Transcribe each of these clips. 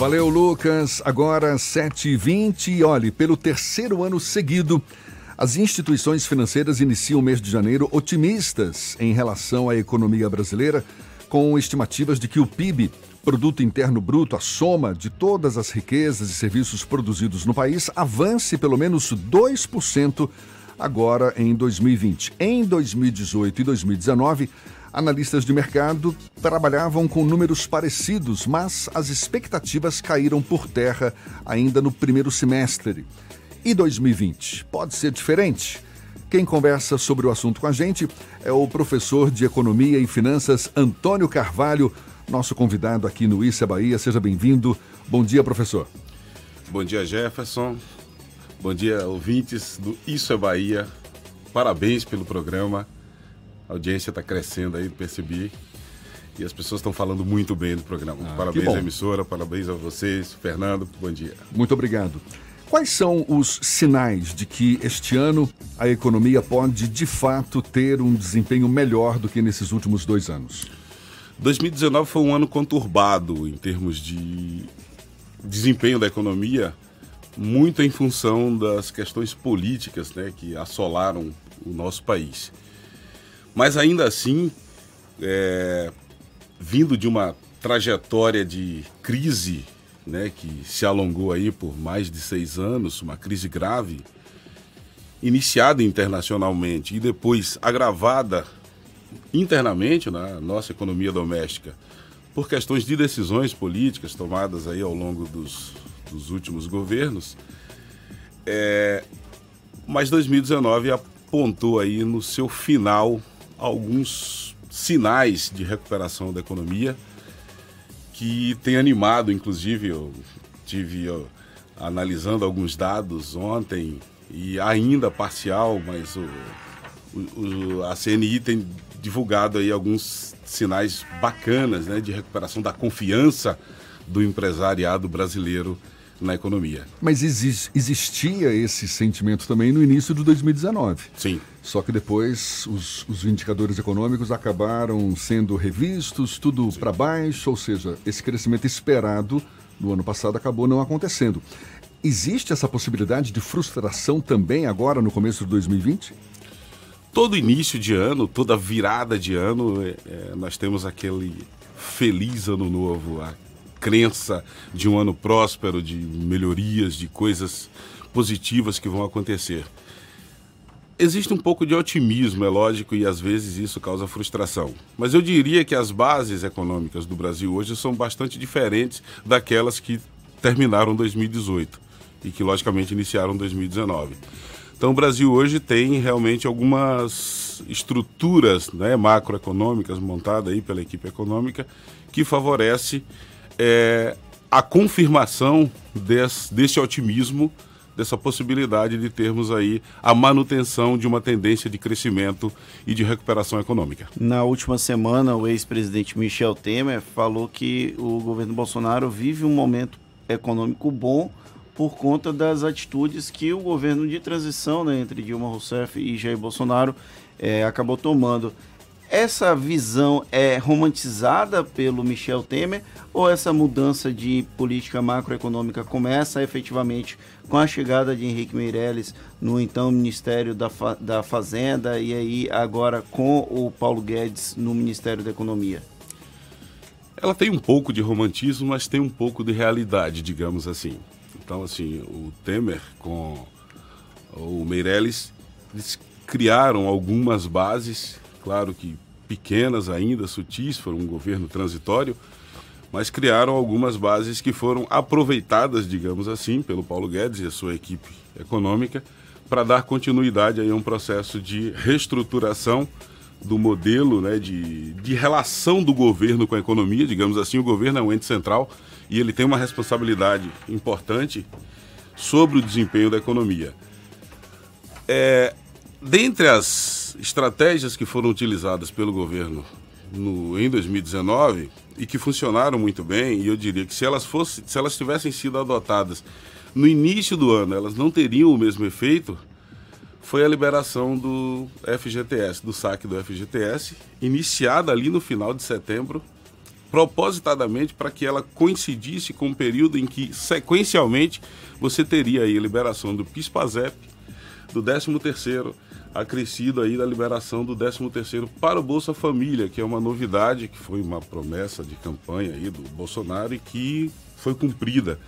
Valeu, Lucas. Agora 7h20. Olhe, pelo terceiro ano seguido, as instituições financeiras iniciam o mês de janeiro otimistas em relação à economia brasileira, com estimativas de que o PIB, Produto Interno Bruto, a soma de todas as riquezas e serviços produzidos no país, avance pelo menos 2% agora em 2020. Em 2018 e 2019, Analistas de mercado trabalhavam com números parecidos, mas as expectativas caíram por terra ainda no primeiro semestre. E 2020? Pode ser diferente? Quem conversa sobre o assunto com a gente é o professor de Economia e Finanças Antônio Carvalho, nosso convidado aqui no Issa Bahia. Seja bem-vindo. Bom dia, professor. Bom dia, Jefferson. Bom dia, ouvintes do Isso é Bahia. Parabéns pelo programa. A audiência está crescendo aí, percebi. E as pessoas estão falando muito bem do programa. Ah, parabéns à emissora, parabéns a vocês. Fernando, bom dia. Muito obrigado. Quais são os sinais de que este ano a economia pode, de fato, ter um desempenho melhor do que nesses últimos dois anos? 2019 foi um ano conturbado em termos de desempenho da economia, muito em função das questões políticas né, que assolaram o nosso país. Mas ainda assim, é, vindo de uma trajetória de crise né, que se alongou aí por mais de seis anos, uma crise grave, iniciada internacionalmente e depois agravada internamente na nossa economia doméstica por questões de decisões políticas tomadas aí ao longo dos, dos últimos governos, é, mas 2019 apontou aí no seu final alguns sinais de recuperação da economia que tem animado, inclusive, eu tive eu, analisando alguns dados ontem e ainda parcial, mas o, o, a CNI tem divulgado aí alguns sinais bacanas né, de recuperação da confiança do empresariado brasileiro na economia. Mas exis, existia esse sentimento também no início de 2019. Sim. Só que depois os, os indicadores econômicos acabaram sendo revistos, tudo para baixo, ou seja, esse crescimento esperado no ano passado acabou não acontecendo. Existe essa possibilidade de frustração também agora no começo de 2020? Todo início de ano, toda virada de ano, é, é nós temos aquele feliz ano novo, crença de um ano próspero, de melhorias, de coisas positivas que vão acontecer. Existe um pouco de otimismo, é lógico, e às vezes isso causa frustração. Mas eu diria que as bases econômicas do Brasil hoje são bastante diferentes daquelas que terminaram 2018 e que, logicamente, iniciaram 2019. Então, o Brasil hoje tem realmente algumas estruturas né, macroeconômicas montadas aí pela equipe econômica que favorece é, a confirmação desse, otimismo, dessa possibilidade de termos aí a manutenção de uma tendência de crescimento e de recuperação econômica. Na última semana, o ex-presidente Michel Temer falou que o governo Bolsonaro vive um momento econômico bom por conta das atitudes que o governo de transição né, entre Dilma Rousseff e Jair Bolsonaro é, acabou tomando. Essa visão é romantizada pelo Michel Temer ou essa mudança de política macroeconômica começa efetivamente com a chegada de Henrique Meirelles no então Ministério da, Fa da Fazenda e aí agora com o Paulo Guedes no Ministério da Economia? Ela tem um pouco de romantismo, mas tem um pouco de realidade, digamos assim. Então, assim, o Temer com o Meirelles, eles criaram algumas bases claro que pequenas ainda, sutis, foram um governo transitório, mas criaram algumas bases que foram aproveitadas, digamos assim, pelo Paulo Guedes e a sua equipe econômica para dar continuidade a um processo de reestruturação do modelo né, de, de relação do governo com a economia, digamos assim, o governo é um ente central e ele tem uma responsabilidade importante sobre o desempenho da economia. É, dentre as estratégias que foram utilizadas pelo governo no, em 2019 e que funcionaram muito bem, e eu diria que se elas, fossem, se elas tivessem sido adotadas no início do ano, elas não teriam o mesmo efeito, foi a liberação do FGTS, do saque do FGTS, iniciada ali no final de setembro propositadamente para que ela coincidisse com um período em que, sequencialmente, você teria aí a liberação do PIS-PASEP, do 13º, acrescido aí da liberação do 13º para o Bolsa Família, que é uma novidade, que foi uma promessa de campanha aí do Bolsonaro e que foi cumprida.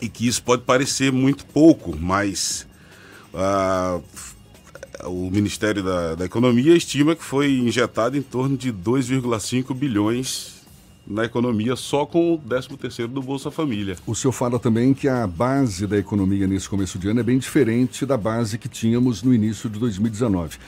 E que isso pode parecer muito pouco, mas ah, o Ministério da, da Economia estima que foi injetado em torno de 2,5 bilhões na economia só com o 13º do Bolsa Família. O senhor fala também que a base da economia nesse começo de ano é bem diferente da base que tínhamos no início de 2019.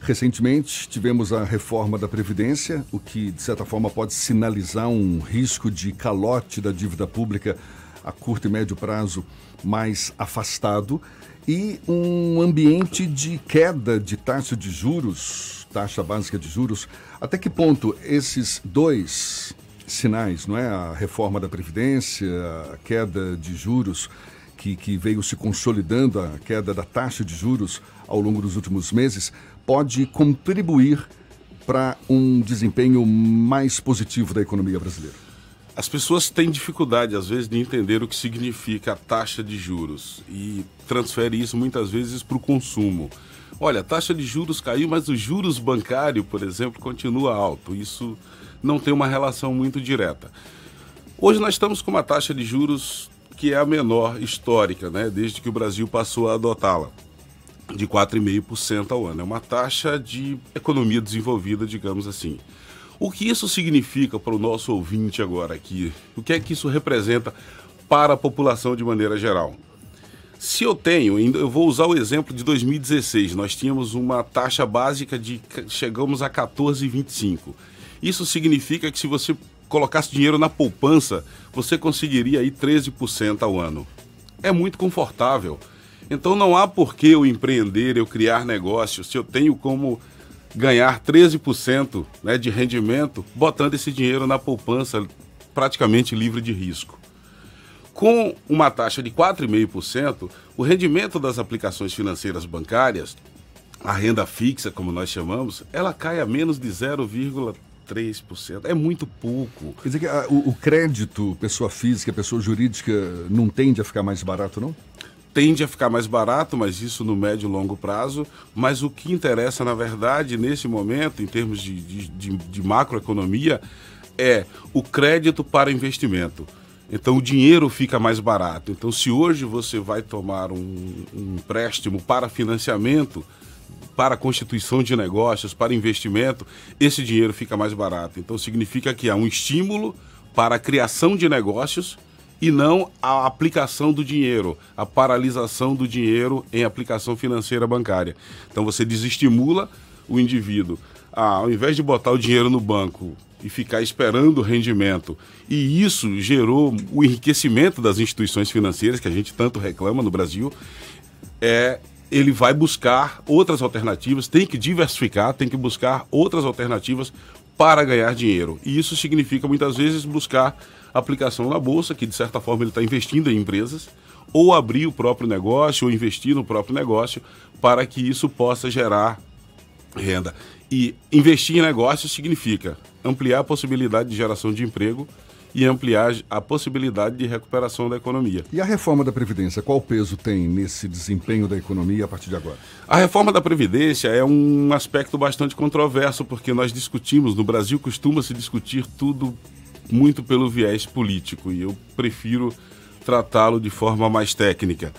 Recentemente tivemos a reforma da Previdência, o que de certa forma pode sinalizar um risco de calote da dívida pública a curto e médio prazo mais afastado e um ambiente de queda de taxa de juros, taxa básica de juros. Até que ponto esses dois sinais, não é? A reforma da Previdência, a queda de juros que, que veio se consolidando, a queda da taxa de juros ao longo dos últimos meses, pode contribuir para um desempenho mais positivo da economia brasileira? As pessoas têm dificuldade, às vezes, de entender o que significa a taxa de juros e transfere isso muitas vezes para o consumo. Olha, a taxa de juros caiu, mas o juros bancário, por exemplo, continua alto. Isso não tem uma relação muito direta. Hoje nós estamos com uma taxa de juros que é a menor histórica, né, desde que o Brasil passou a adotá-la, de 4,5% ao ano. É uma taxa de economia desenvolvida, digamos assim. O que isso significa para o nosso ouvinte agora aqui? O que é que isso representa para a população de maneira geral? Se eu tenho, eu vou usar o exemplo de 2016, nós tínhamos uma taxa básica de chegamos a 14,25. Isso significa que se você colocasse dinheiro na poupança, você conseguiria aí 13% ao ano. É muito confortável. Então não há por que eu empreender, eu criar negócio, se eu tenho como ganhar 13% né, de rendimento botando esse dinheiro na poupança praticamente livre de risco. Com uma taxa de 4,5%, o rendimento das aplicações financeiras bancárias, a renda fixa, como nós chamamos, ela cai a menos de 0,3%. É muito pouco. Quer dizer que a, o, o crédito, pessoa física, pessoa jurídica, não tende a ficar mais barato, não? tende a ficar mais barato, mas isso no médio e longo prazo. Mas o que interessa, na verdade, nesse momento, em termos de, de, de, de macroeconomia, é o crédito para investimento. Então o dinheiro fica mais barato. Então, se hoje você vai tomar um, um empréstimo para financiamento, para constituição de negócios, para investimento, esse dinheiro fica mais barato. Então significa que há um estímulo para a criação de negócios e não a aplicação do dinheiro, a paralisação do dinheiro em aplicação financeira bancária. Então você desestimula o indivíduo. Ah, ao invés de botar o dinheiro no banco e ficar esperando o rendimento, e isso gerou o enriquecimento das instituições financeiras que a gente tanto reclama no Brasil, é ele vai buscar outras alternativas, tem que diversificar, tem que buscar outras alternativas para ganhar dinheiro. E isso significa muitas vezes buscar aplicação na bolsa, que de certa forma ele está investindo em empresas, ou abrir o próprio negócio, ou investir no próprio negócio, para que isso possa gerar renda. E investir em negócios significa ampliar a possibilidade de geração de emprego e ampliar a possibilidade de recuperação da economia. E a reforma da Previdência, qual peso tem nesse desempenho da economia a partir de agora? A reforma da Previdência é um aspecto bastante controverso, porque nós discutimos, no Brasil costuma se discutir tudo muito pelo viés político e eu prefiro tratá-lo de forma mais técnica.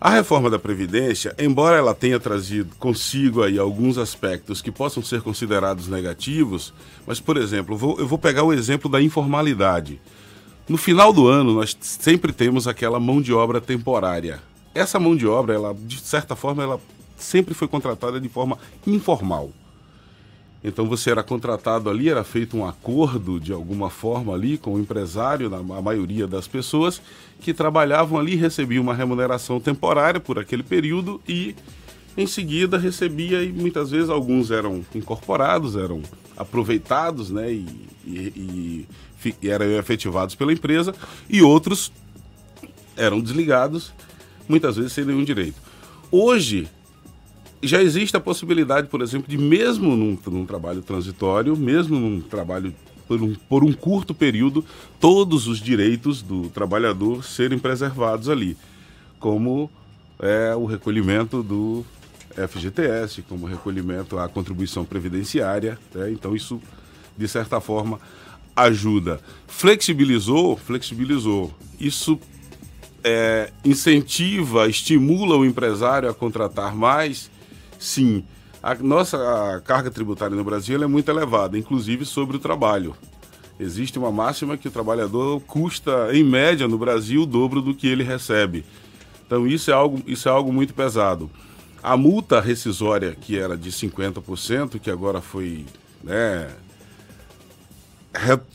A reforma da Previdência, embora ela tenha trazido consigo aí alguns aspectos que possam ser considerados negativos, mas, por exemplo, eu vou, pegar o exemplo da informalidade. No final do ano, nós sempre temos aquela mão de obra temporária. Essa mão de obra, ela, de certa forma, ela sempre foi contratada de forma informal. Então você era contratado ali, era feito um acordo de alguma forma ali com o empresário, a maioria das pessoas que trabalhavam ali recebiam uma remuneração temporária por aquele período e em seguida recebia e muitas vezes alguns eram incorporados, eram aproveitados, né, e, e, e eram efetivados pela empresa e outros eram desligados, muitas vezes sem nenhum direito. Hoje já existe a possibilidade, por exemplo, de mesmo num, num trabalho transitório, mesmo num trabalho por um, por um curto período, todos os direitos do trabalhador serem preservados ali, como é, o recolhimento do FGTS, como recolhimento à contribuição previdenciária. Né? Então, isso, de certa forma, ajuda. Flexibilizou? Flexibilizou. Isso é, incentiva, estimula o empresário a contratar mais? Sim. A nossa a carga tributária no Brasil é muito elevada, inclusive sobre o trabalho. Existe uma máxima que o trabalhador custa, em média, no Brasil, o dobro do que ele recebe. Então isso é algo, isso é algo muito pesado. A multa rescisória, que era de 50%, que agora foi né,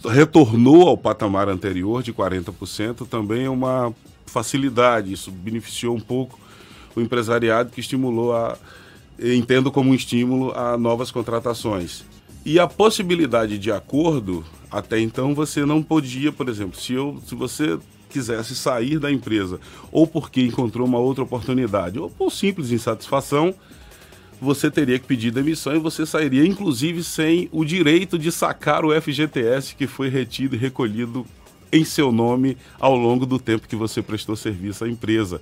retornou ao patamar anterior de 40%, também é uma facilidade. Isso beneficiou um pouco o empresariado que estimulou a. Entendo como um estímulo a novas contratações. E a possibilidade de acordo, até então você não podia, por exemplo, se, eu, se você quisesse sair da empresa, ou porque encontrou uma outra oportunidade, ou por simples insatisfação, você teria que pedir demissão e você sairia, inclusive, sem o direito de sacar o FGTS que foi retido e recolhido em seu nome ao longo do tempo que você prestou serviço à empresa.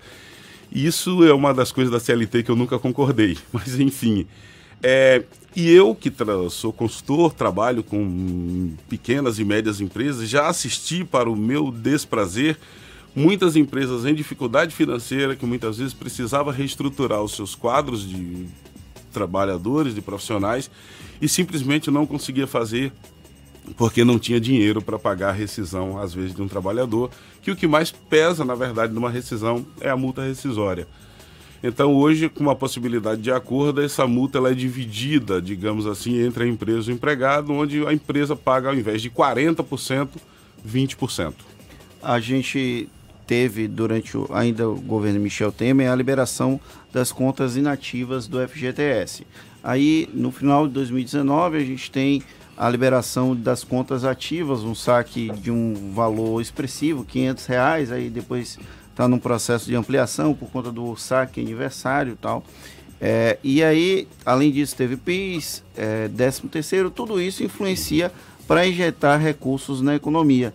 Isso é uma das coisas da CLT que eu nunca concordei, mas enfim. É, e eu, que sou consultor, trabalho com pequenas e médias empresas, já assisti para o meu desprazer muitas empresas em dificuldade financeira que muitas vezes precisava reestruturar os seus quadros de trabalhadores, de profissionais, e simplesmente não conseguia fazer porque não tinha dinheiro para pagar a rescisão, às vezes, de um trabalhador, que o que mais pesa, na verdade, numa rescisão é a multa rescisória. Então, hoje, com uma possibilidade de acordo, essa multa ela é dividida, digamos assim, entre a empresa e o empregado, onde a empresa paga, ao invés de 40%, 20%. A gente teve, durante o, ainda o governo Michel Temer, a liberação das contas inativas do FGTS. Aí, no final de 2019, a gente tem a liberação das contas ativas, um saque de um valor expressivo, 500 reais, aí depois está num processo de ampliação por conta do saque aniversário e tal. É, e aí, além disso, teve PIS, é, 13 terceiro, tudo isso influencia para injetar recursos na economia.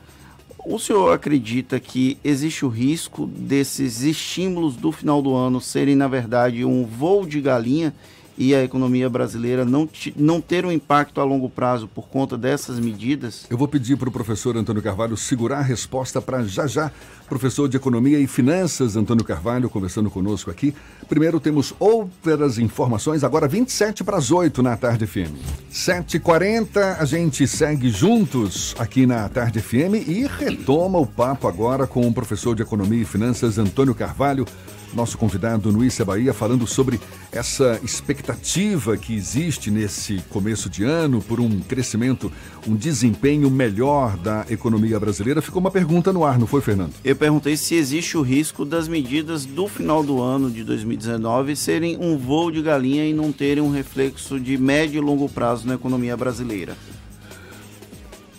O senhor acredita que existe o risco desses estímulos do final do ano serem, na verdade, um voo de galinha e a economia brasileira não, não ter um impacto a longo prazo por conta dessas medidas? Eu vou pedir para o professor Antônio Carvalho segurar a resposta para já já. Professor de Economia e Finanças, Antônio Carvalho, conversando conosco aqui. Primeiro temos outras informações, agora 27 para as 8 na Tarde FM. 7h40, a gente segue juntos aqui na Tarde FM e retoma o papo agora com o professor de Economia e Finanças, Antônio Carvalho nosso convidado Issa Bahia, falando sobre essa expectativa que existe nesse começo de ano por um crescimento, um desempenho melhor da economia brasileira. Ficou uma pergunta no ar, não foi, Fernando? Eu perguntei se existe o risco das medidas do final do ano de 2019 serem um voo de galinha e não terem um reflexo de médio e longo prazo na economia brasileira.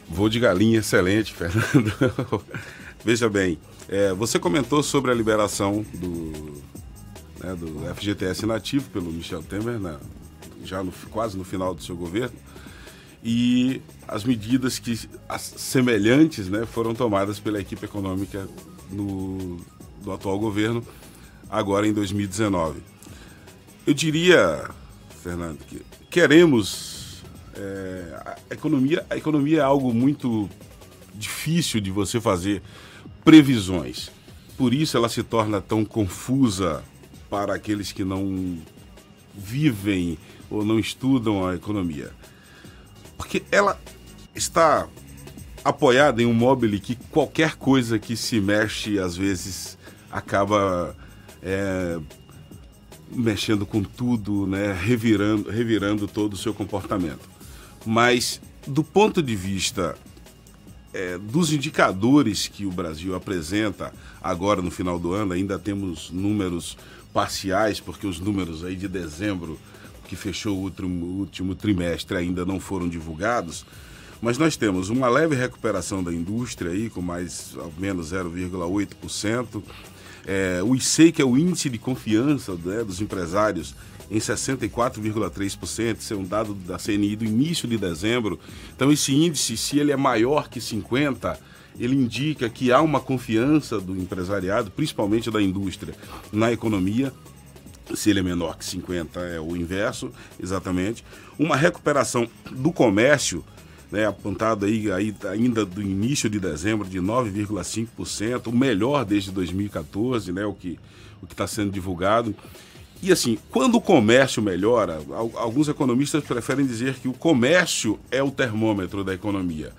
Voo de galinha, excelente, Fernando. Veja bem, é, você comentou sobre a liberação do, né, do FGTS nativo pelo Michel Temer, né, já no, quase no final do seu governo, e as medidas que as semelhantes né, foram tomadas pela equipe econômica no, do atual governo, agora em 2019. Eu diria, Fernando, que queremos. É, a, economia, a economia é algo muito difícil de você fazer previsões. Por isso ela se torna tão confusa para aqueles que não vivem ou não estudam a economia. Porque ela está apoiada em um móvel que qualquer coisa que se mexe, às vezes, acaba é, mexendo com tudo, né? revirando, revirando todo o seu comportamento. Mas, do ponto de vista é, dos indicadores que o Brasil apresenta agora no final do ano, ainda temos números parciais, porque os números aí de dezembro, que fechou o último, último trimestre, ainda não foram divulgados. Mas nós temos uma leve recuperação da indústria aí, com mais ou menos 0,8%. É, o ICEI, que é o índice de confiança né, dos empresários, em 64,3%, isso é um dado da CNI do início de dezembro. Então esse índice, se ele é maior que 50, ele indica que há uma confiança do empresariado, principalmente da indústria, na economia. Se ele é menor que 50 é o inverso, exatamente. Uma recuperação do comércio, né, apontado aí, aí ainda do início de dezembro de 9,5%, o melhor desde 2014, né, o que o que está sendo divulgado. E assim, quando o comércio melhora, alguns economistas preferem dizer que o comércio é o termômetro da economia.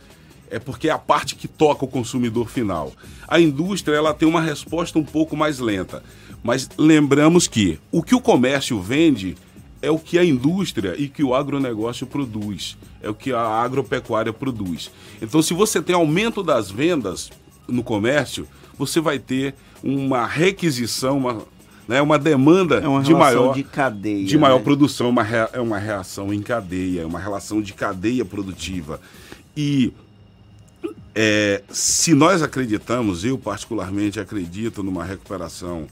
É porque é a parte que toca o consumidor final. A indústria ela tem uma resposta um pouco mais lenta. Mas lembramos que o que o comércio vende é o que a indústria e que o agronegócio produz, é o que a agropecuária produz. Então, se você tem aumento das vendas no comércio, você vai ter uma requisição, uma, né, uma demanda é uma de maior de cadeia, de maior né? produção, uma rea, é uma reação em cadeia, é uma relação de cadeia produtiva. E é, se nós acreditamos, eu particularmente acredito numa recuperação,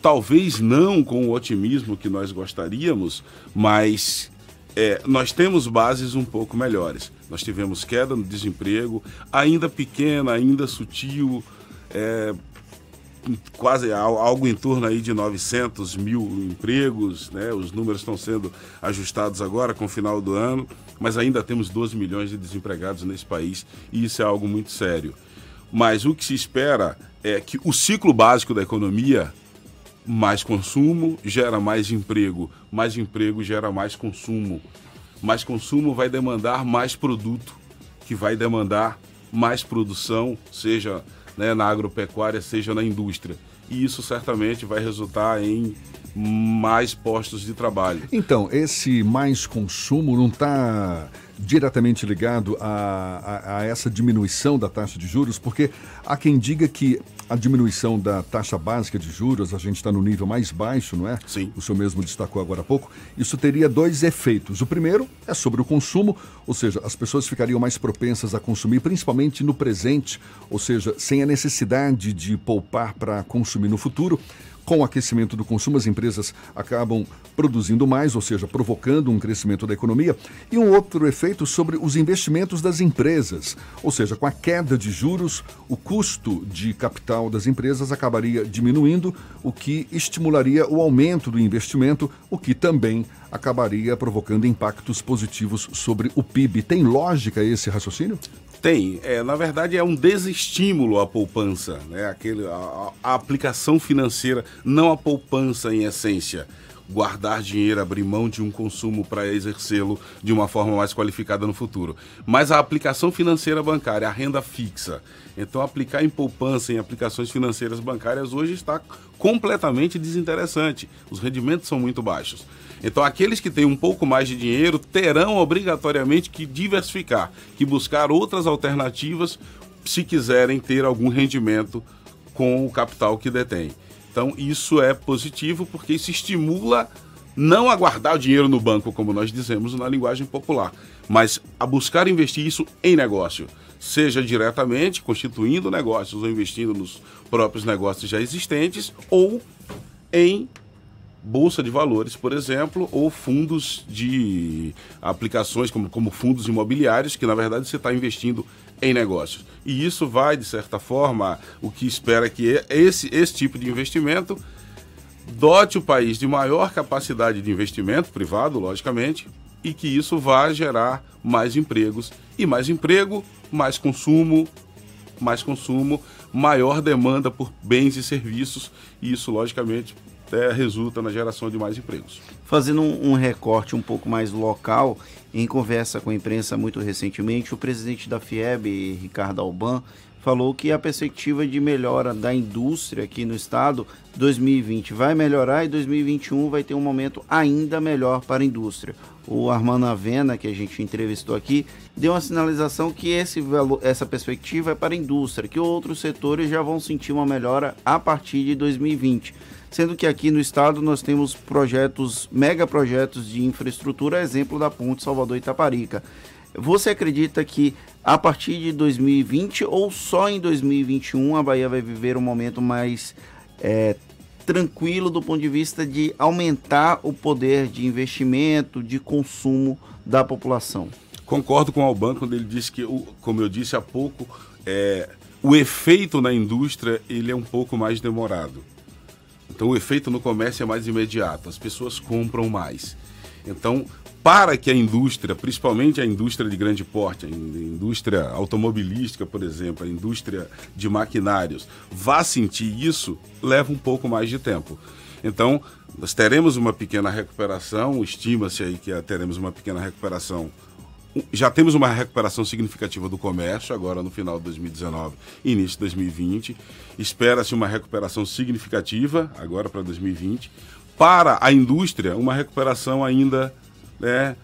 talvez não com o otimismo que nós gostaríamos, mas é, nós temos bases um pouco melhores. Nós tivemos queda no desemprego, ainda pequena, ainda sutil, é, quase algo em torno aí de 900 mil empregos, né? Os números estão sendo ajustados agora com o final do ano, mas ainda temos 12 milhões de desempregados nesse país e isso é algo muito sério. Mas o que se espera é que o ciclo básico da economia, mais consumo gera mais emprego, mais emprego gera mais consumo, mais consumo vai demandar mais produto, que vai demandar mais produção, seja né, na agropecuária, seja na indústria. E isso certamente vai resultar em mais postos de trabalho. Então, esse mais consumo não está diretamente ligado a, a, a, essa diminuição da taxa de juros, porque há quem diga que a diminuição da taxa básica de juros, a gente está no nível mais baixo, não é? Sim. O senhor mesmo destacou agora há pouco. Isso teria dois efeitos. O primeiro é sobre o consumo, ou seja, as pessoas ficariam mais propensas a consumir, principalmente no presente, ou seja, sem a necessidade de poupar para consumir no futuro. Com o aquecimento do consumo, as empresas acabam produzindo mais, ou seja, provocando um crescimento da economia. E um outro efeito sobre os investimentos das empresas, ou seja, com a queda de juros, o custo de capital das empresas acabaria diminuindo, o que estimularia o aumento do investimento, o que também acabaria provocando impactos positivos sobre o PIB. Tem lógica esse raciocínio? Tem. É, na verdade, é um desestímulo à poupança, né? Aquele, a, a aplicação financeira, não a poupança em essência guardar dinheiro, abrir mão de um consumo para exercê-lo de uma forma mais qualificada no futuro. Mas a aplicação financeira bancária, a renda fixa. Então, aplicar em poupança, em aplicações financeiras bancárias, hoje está completamente desinteressante. Os rendimentos são muito baixos. Então, aqueles que têm um pouco mais de dinheiro terão obrigatoriamente que diversificar, que buscar outras alternativas se quiserem ter algum rendimento com o capital que detém. Então, isso é positivo porque isso estimula não a guardar o dinheiro no banco, como nós dizemos na linguagem popular, mas a buscar investir isso em negócio, seja diretamente constituindo negócios ou investindo nos próprios negócios já existentes ou em bolsa de valores, por exemplo, ou fundos de aplicações como, como fundos imobiliários, que na verdade você está investindo em negócios. E isso vai, de certa forma, o que espera que esse, esse tipo de investimento dote o país de maior capacidade de investimento privado, logicamente, e que isso vá gerar mais empregos. E mais emprego, mais consumo, mais consumo, maior demanda por bens e serviços, e isso, logicamente, é, resulta na geração de mais empregos. Fazendo um, recorte um pouco mais local, em conversa com a imprensa muito recentemente, o presidente da FIEB, Ricardo Alban, falou que a perspectiva de melhora da indústria aqui no estado 2020 vai melhorar e 2021 vai ter um momento ainda melhor para a indústria. O Armando Avena, que a gente entrevistou aqui, deu uma sinalização que esse valor, essa perspectiva é para a indústria, que outros setores já vão sentir uma melhora a partir de 2020 sendo que aqui no estado nós temos projetos, mega projetos de infraestrutura, exemplo da Ponte Salvador Itaparica. Você acredita que a partir de 2020 ou só em 2021 a Bahia vai viver um momento mais é, tranquilo do ponto de vista de aumentar o poder de investimento, de consumo da população. Concordo com o Alban quando ele disse que, como eu disse há pouco, é, o efeito na indústria ele é um pouco mais demorado. Então o efeito no comércio é mais imediato, as pessoas compram mais. Então, para que a indústria, principalmente a indústria de grande porte, a indústria automobilística, por exemplo, a indústria de maquinários, vá sentir isso, leva um pouco mais de tempo. Então, nós teremos uma pequena recuperação, estima-se aí que teremos uma pequena recuperação. Já temos uma recuperação significativa do comércio, agora no final de 2019 e início de 2020. Espera-se uma recuperação significativa, agora para 2020. Para a indústria, uma recuperação ainda né,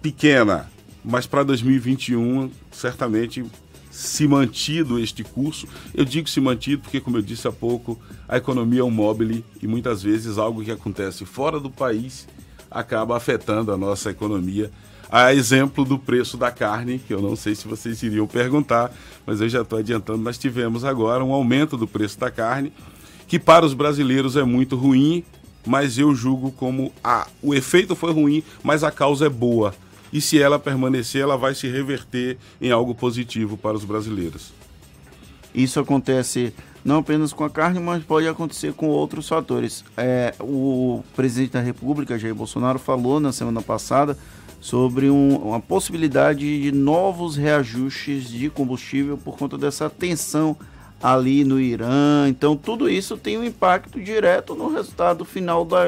pequena, mas para 2021, certamente, se mantido este curso, eu digo se mantido porque, como eu disse há pouco, a economia é um móvel e muitas vezes algo que acontece fora do país acaba afetando a nossa economia. A exemplo do preço da carne, que eu não sei se vocês iriam perguntar, mas eu já estou adiantando, nós tivemos agora um aumento do preço da carne, que para os brasileiros é muito ruim, mas eu julgo como a, o efeito foi ruim, mas a causa é boa. E se ela permanecer, ela vai se reverter em algo positivo para os brasileiros. Isso acontece não apenas com a carne, mas pode acontecer com outros fatores. É, o presidente da República, Jair Bolsonaro, falou na semana passada sobre um, uma possibilidade de novos reajustes de combustível por conta dessa tensão ali no Irã. Então, tudo isso tem um impacto direto no resultado final da,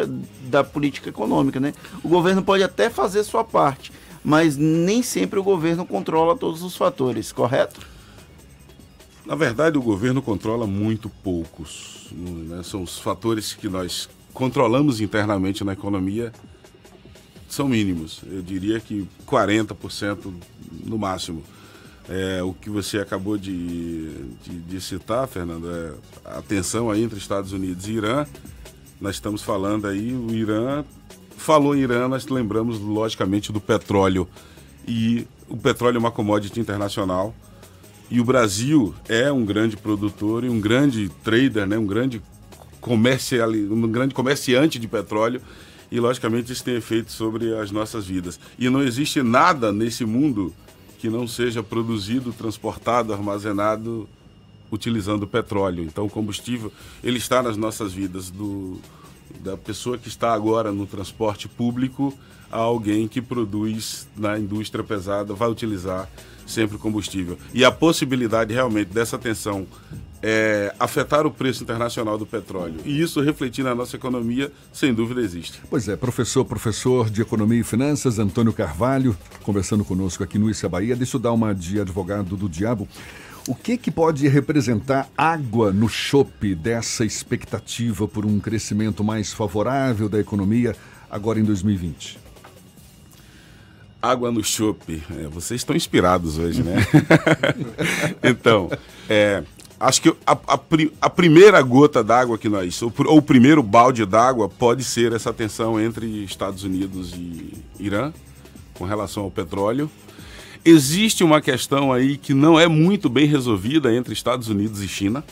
da política econômica. Né? O governo pode até fazer sua parte, mas nem sempre o governo controla todos os fatores, correto? Na verdade, o governo controla muito poucos. Né? São os fatores que nós controlamos internamente na economia são mínimos. Eu diria que 40% no máximo. É, o que você acabou de, de, de, citar, Fernando, é a tensão aí entre Estados Unidos e Irã. Nós estamos falando aí, o Irã, falou Irã, nós lembramos logicamente do petróleo. E o petróleo é uma commodity internacional. E o Brasil é um grande produtor e um grande trader, né? um, grande comercial, um grande comerciante de petróleo. E, logicamente, isso tem efeito sobre as nossas vidas. E não existe nada nesse mundo que não seja produzido, transportado, armazenado utilizando petróleo. Então, o combustível ele está nas nossas vidas do da pessoa que está agora no transporte público a alguém que produz na indústria pesada vai utilizar sempre combustível. E a possibilidade realmente dessa tensão é, afetar o preço internacional do petróleo e isso refletir na nossa economia, sem dúvida existe. Pois é, professor, professor de Economia e Finanças, Antônio Carvalho, conversando conosco aqui no Issa Bahia. Deixa eu dar uma de advogado do diabo. O que, que pode representar água no chope dessa expectativa por um crescimento mais favorável da economia agora em 2020? Água no chope. É, vocês estão inspirados hoje, né? então, é, acho que a, a, a primeira gota d'água que nós, ou, ou, o primeiro balde d'água, pode ser essa tensão entre Estados Unidos e Irã com relação ao petróleo. Existe uma questão aí que não é muito bem resolvida entre Estados Unidos e China.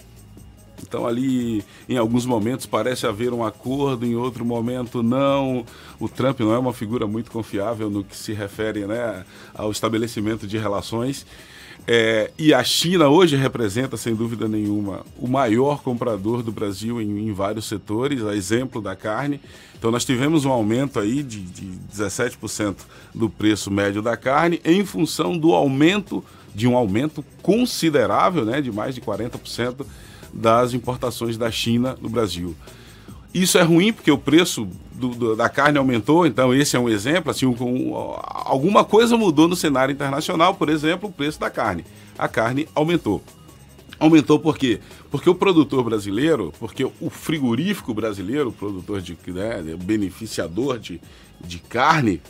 Então ali, em alguns momentos parece haver um acordo, em outro momento não. O Trump não é uma figura muito confiável no que se refere né, ao estabelecimento de relações. É, e a China hoje representa, sem dúvida nenhuma, o maior comprador do Brasil em, em, vários setores, a exemplo da carne. Então nós tivemos um aumento aí de, de 17% do preço médio da carne em função do aumento, de um aumento considerável, né, de mais de 40% das importações da China no Brasil. Isso é ruim porque o preço do, do, da carne aumentou, então esse é um exemplo. Assim, um, alguma coisa mudou no cenário internacional, por exemplo, o preço da carne. A carne aumentou. Aumentou por quê? Porque o produtor brasileiro, porque o frigorífico brasileiro, o produtor de né, beneficiador de, de carne,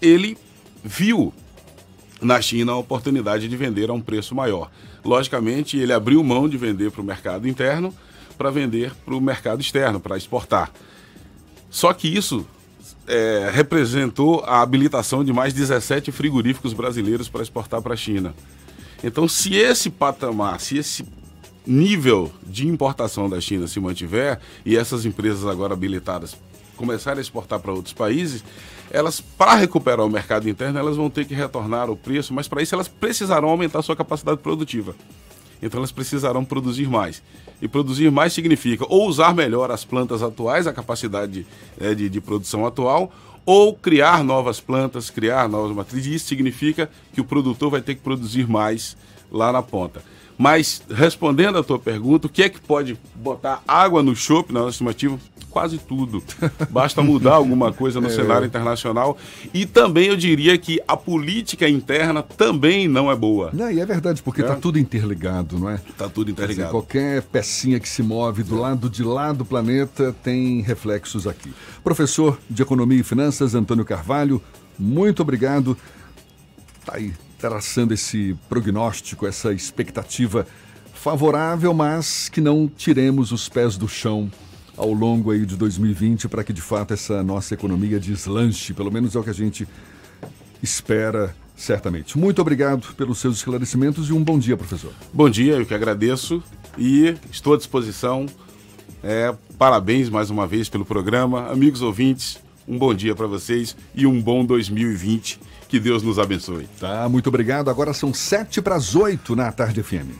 ele viu na China a oportunidade de vender a um preço maior. Logicamente, ele abriu mão de vender para o mercado interno para vender para o mercado externo, para exportar. Só que isso é, representou a habilitação de mais 17 frigoríficos brasileiros para exportar para a China. Então, se esse patamar, se esse nível de importação da China se mantiver e essas empresas agora habilitadas começarem a exportar para outros países, elas, para recuperar o mercado interno, elas vão ter que retornar o preço, mas para isso elas precisarão aumentar sua capacidade produtiva. Então elas precisarão produzir mais. E produzir mais significa ou usar melhor as plantas atuais, a capacidade é, de, de produção atual, ou criar novas plantas, criar novas matrizes. Isso significa que o produtor vai ter que produzir mais lá na ponta. Mas, respondendo à tua pergunta, o que é que pode botar água no chope na nossa estimativa? Quase tudo. Basta mudar alguma coisa no é. cenário internacional. E também eu diria que a política interna também não é boa. Não, e é verdade, porque está é? tudo interligado, não é? Está tudo interligado. Dizer, qualquer pecinha que se move do lado de lá do planeta tem reflexos aqui. Professor de Economia e Finanças, Antônio Carvalho, muito obrigado. Tá aí, traçando esse prognóstico, essa expectativa favorável, mas que não tiremos os pés do chão ao longo aí de 2020 para que de fato essa nossa economia deslanche, pelo menos é o que a gente espera certamente. Muito obrigado pelos seus esclarecimentos e um bom dia, professor. Bom dia, eu que agradeço e estou à disposição. É, parabéns mais uma vez pelo programa. Amigos ouvintes, um bom dia para vocês e um bom 2020 que Deus nos abençoe. Tá, muito obrigado. Agora são sete para as oito na tarde FM.